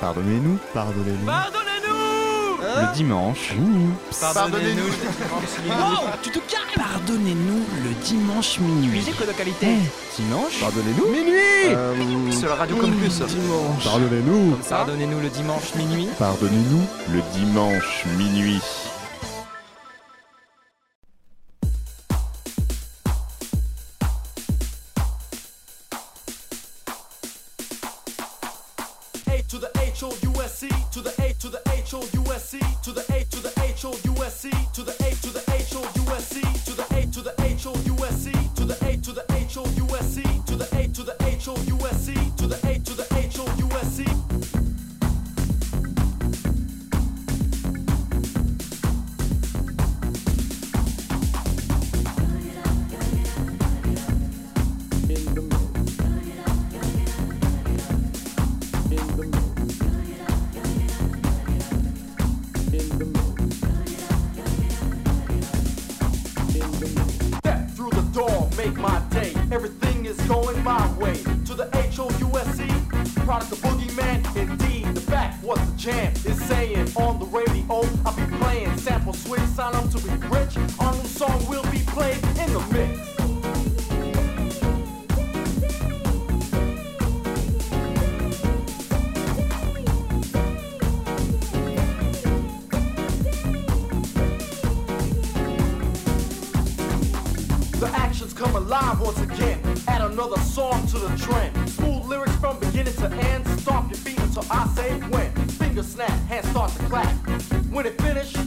Pardonnez-nous. Pardonnez-nous. Pardonnez-nous hein Le dimanche. Pardonnez-nous. Oh, tu te Pardonnez-nous le dimanche minuit. Musique localité. Eh, dimanche Pardonnez-nous. Minuit euh, Sur la radio campus. Dimanche. Pardonnez-nous. Pardonnez-nous le dimanche minuit. Pardonnez-nous le dimanche minuit. When it finished,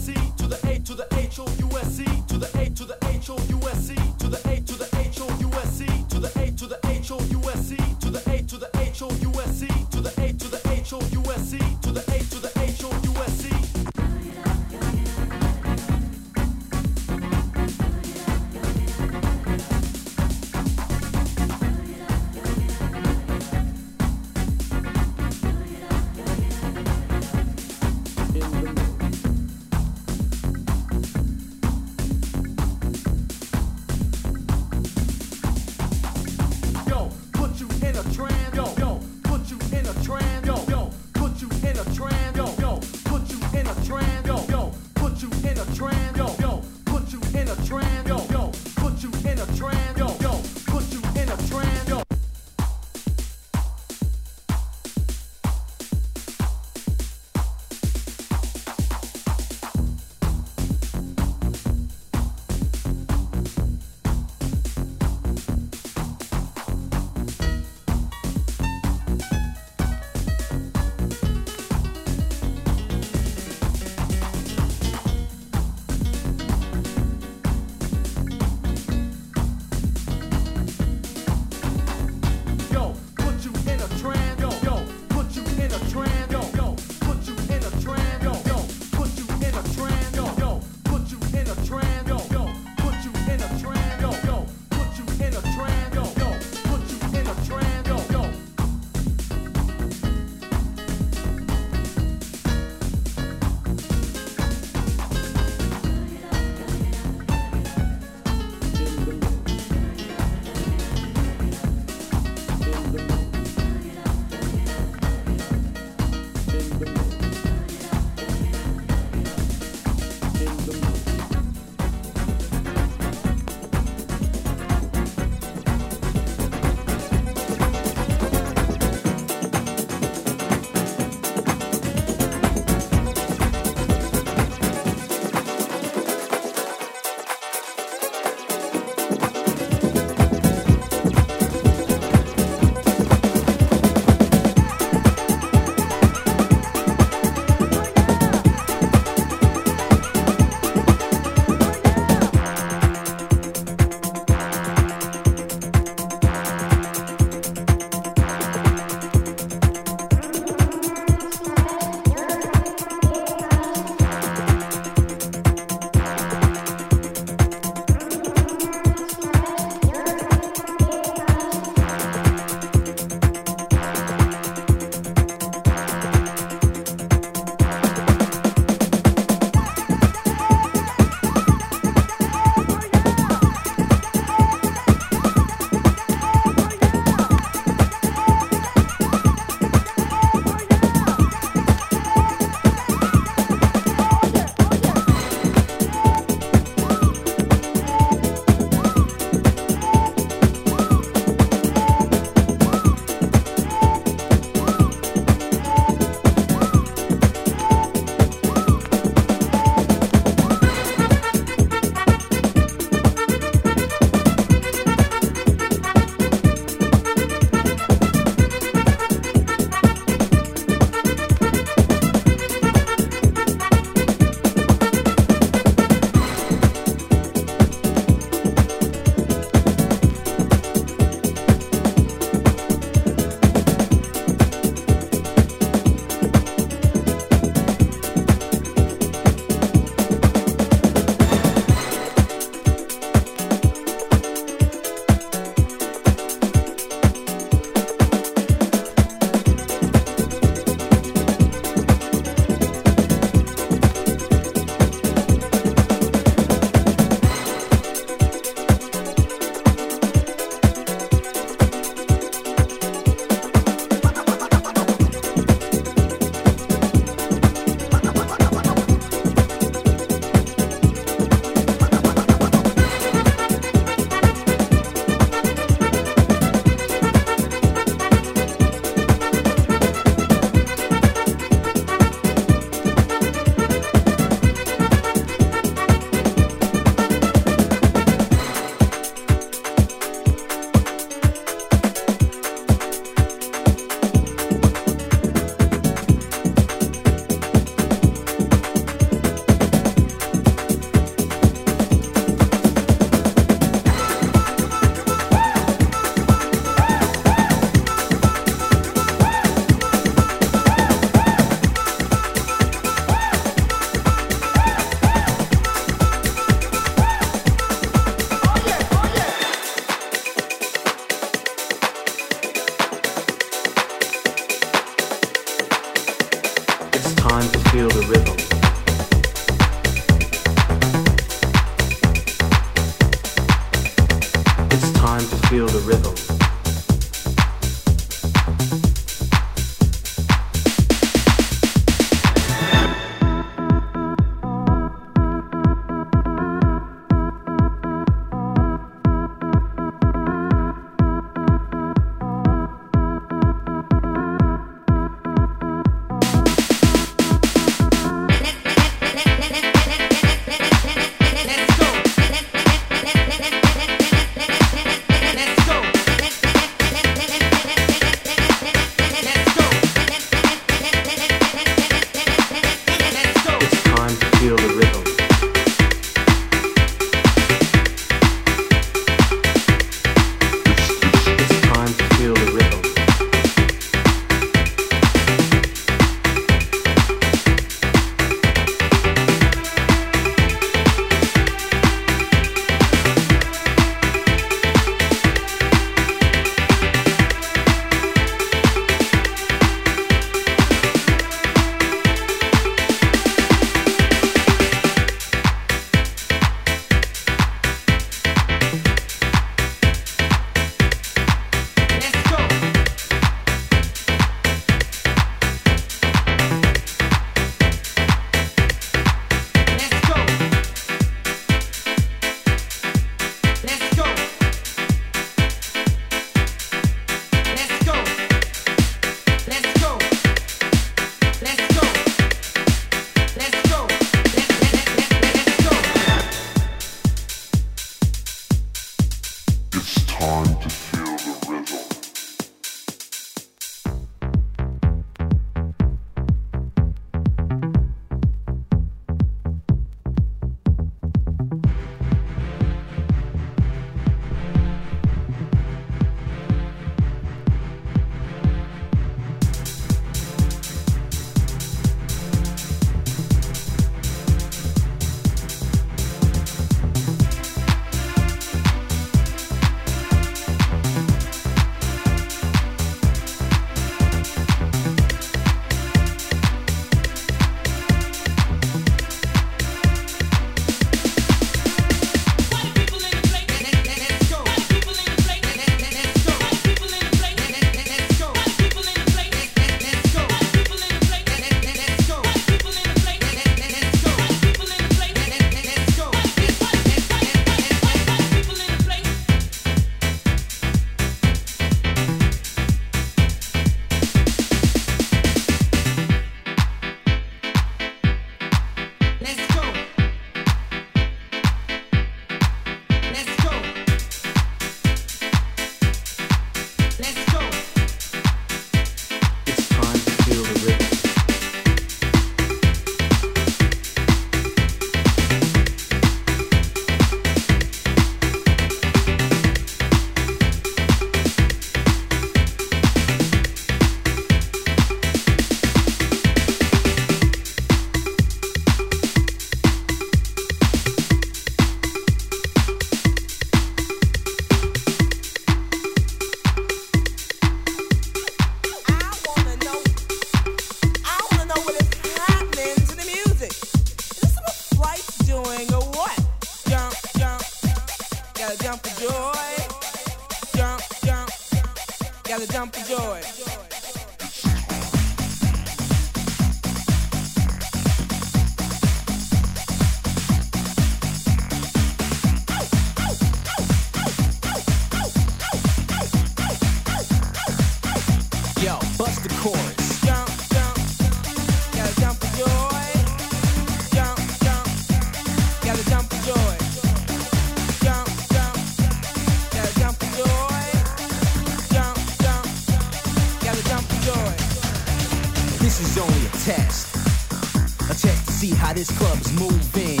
how this club is moving.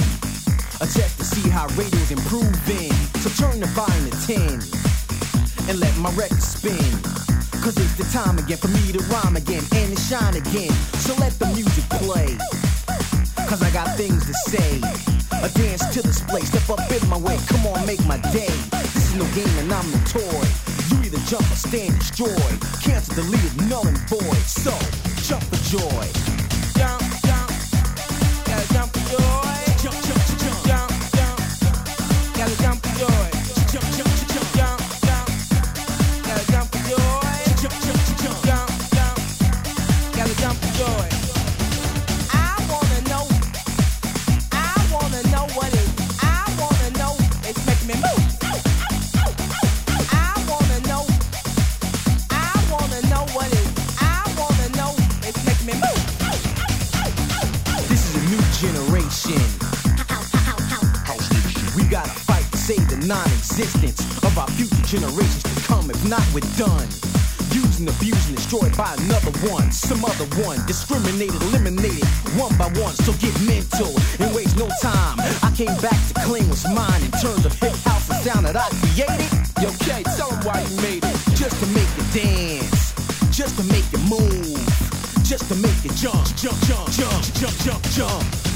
A test to see how radio's improving. So turn the volume to 10 and let my record spin. Cause it's the time again for me to rhyme again and to shine again. So let the music play. Cause I got things to say. A dance to this place, step up in my way. Come on, make my day. This is no game and I'm the toy. You either jump or stand destroyed. Cancel, deleted, null and void. So, jump for joy. Non-existence of our future generations to come. If not, we're done. Used and abused and destroyed by another one, some other one, discriminated, eliminated one by one. So get mental and waste no time. I came back to claim what's mine in terms of hip house and sound that I created. Yo, K, tell 'em why you made it. Just to make you dance, just to make you move, just to make you jump, jump, jump, jump, jump, jump. Jump,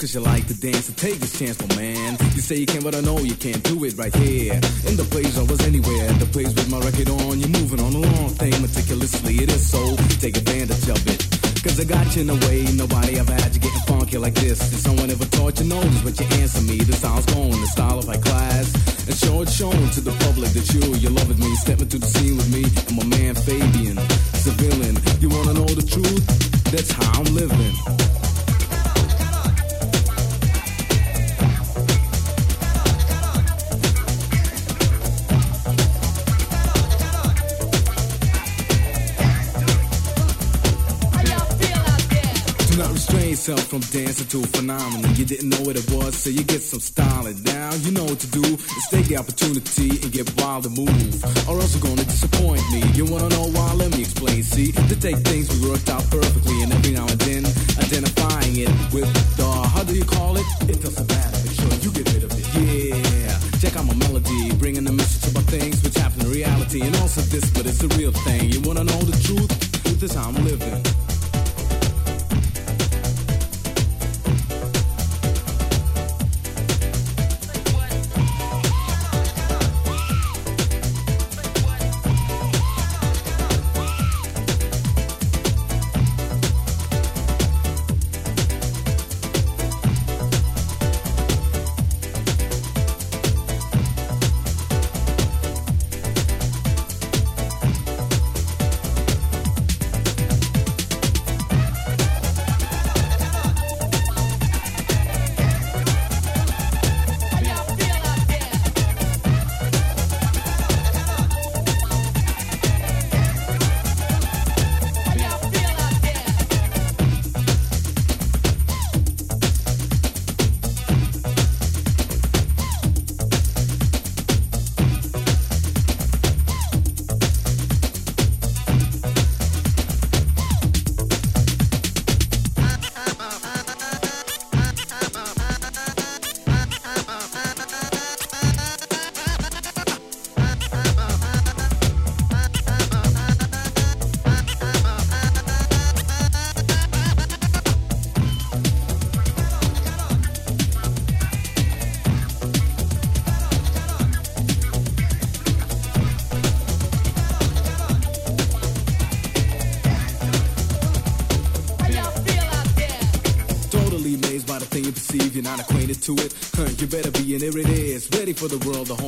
cause you like to dance. So take this chance, my man. You say you can, but I know you can't do it right here. In the place I was anywhere, the place with my record on. You're moving on a long thing meticulously, it is so. Take advantage of it. Cause I got you in a way nobody ever had you getting funky like this. If someone ever taught you notice, but you answer me, the style's gone, the style of high class. And show it shown to the public that you, you love me. stepping into the scene with me and my man Fabian, civilian. You wanna know the truth? That's how I'm living. From dancing to a phenomenon. You didn't know what it was, so you get some styling. Now you know what to do. Is take the opportunity and get wild and move. Or else you're gonna disappoint me. You wanna know why? Let me explain. See, to take things we worked out perfectly, and every now and then identifying it with the how do you call it? It doesn't matter. Make sure you get rid of it. Yeah. Check out my melody, bringing the message about things which happen in reality, and also this, but it's a real thing. You wanna know the truth? Truth is I'm living. For the world, the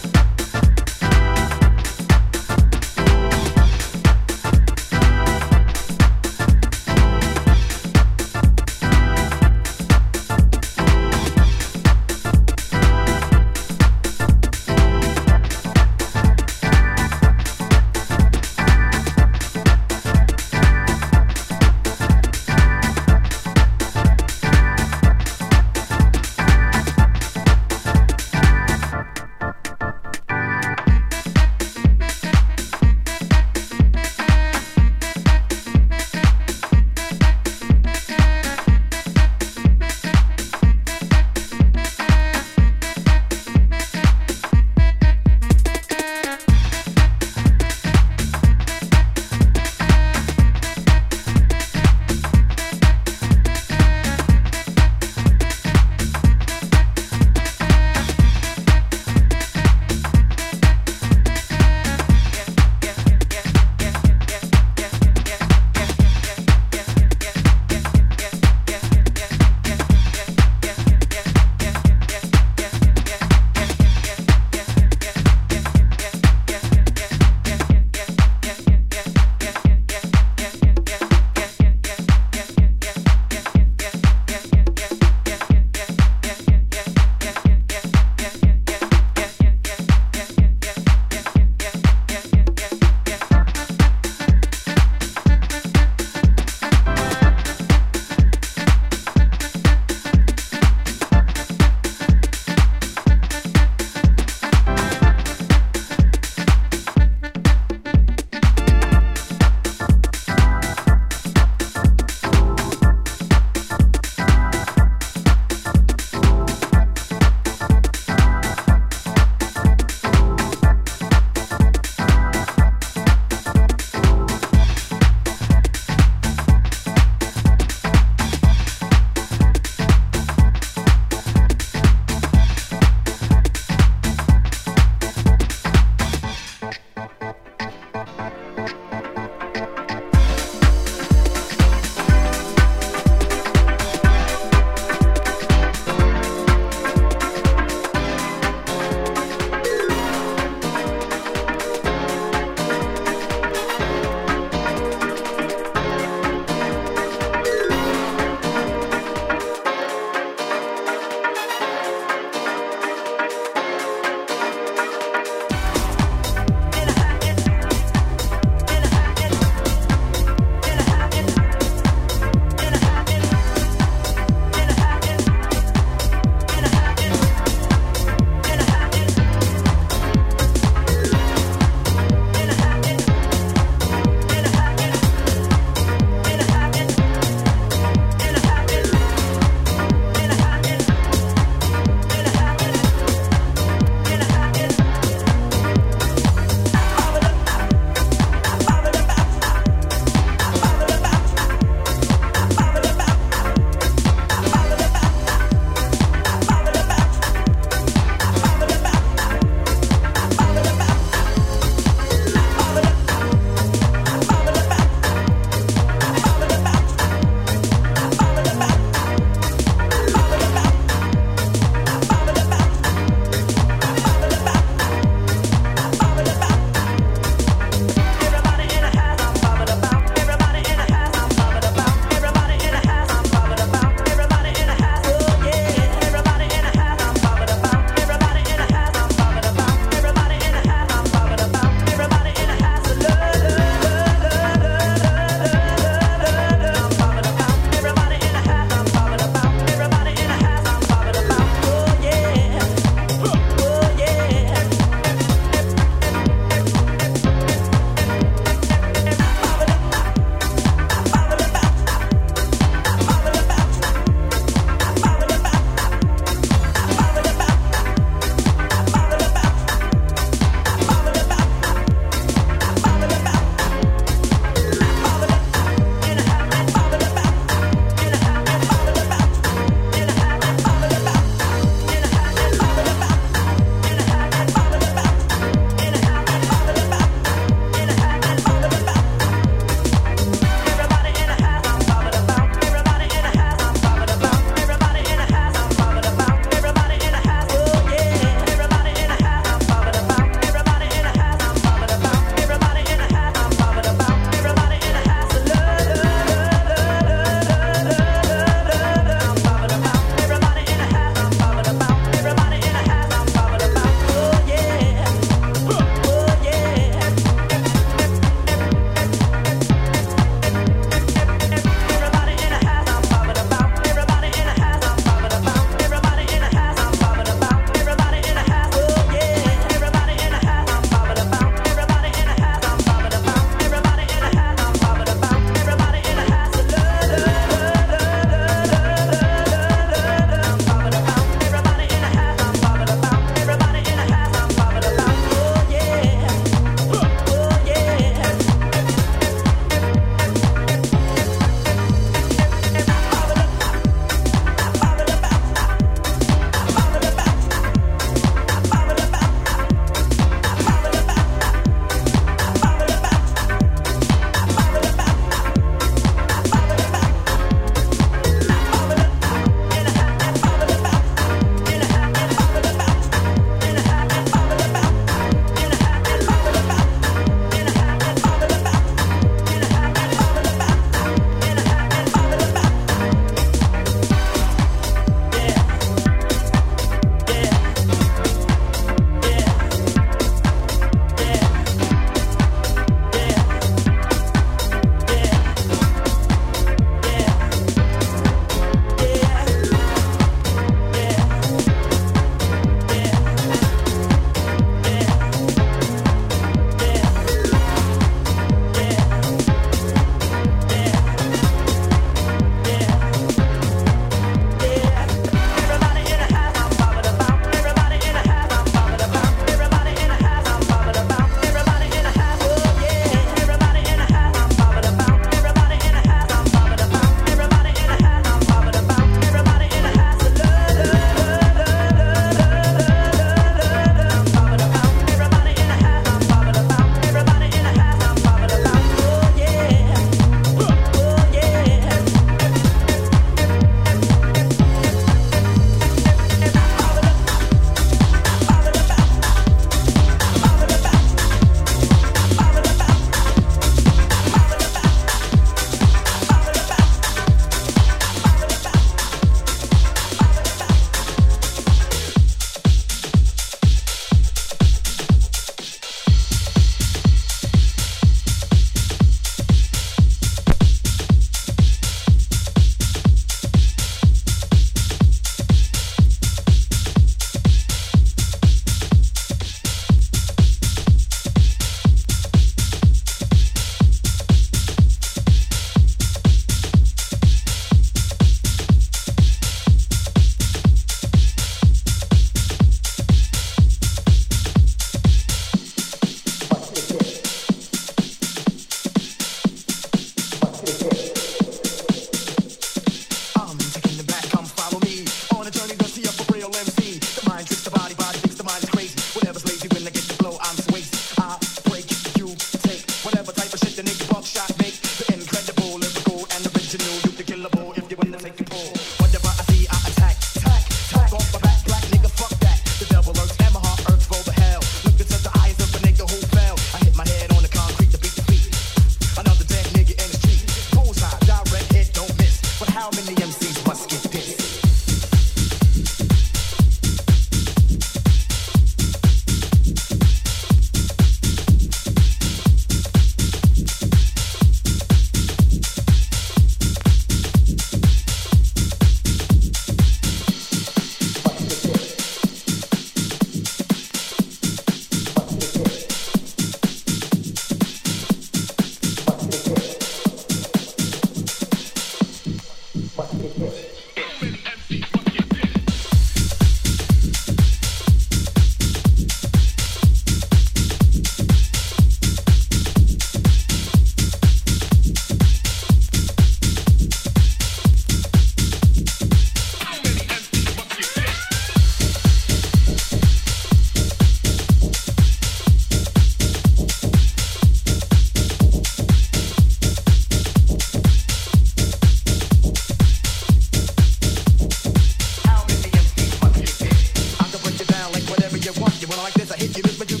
Give it my.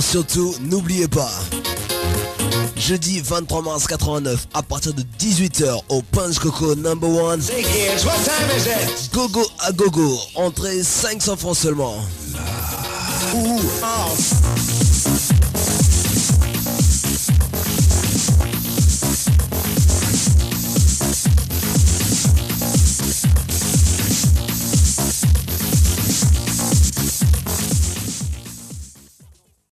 Surtout, n'oubliez pas, jeudi 23 mars 89, à partir de 18h au Punch Coco Number One. Gogo à gogo, entrée 500 francs seulement. Ouh.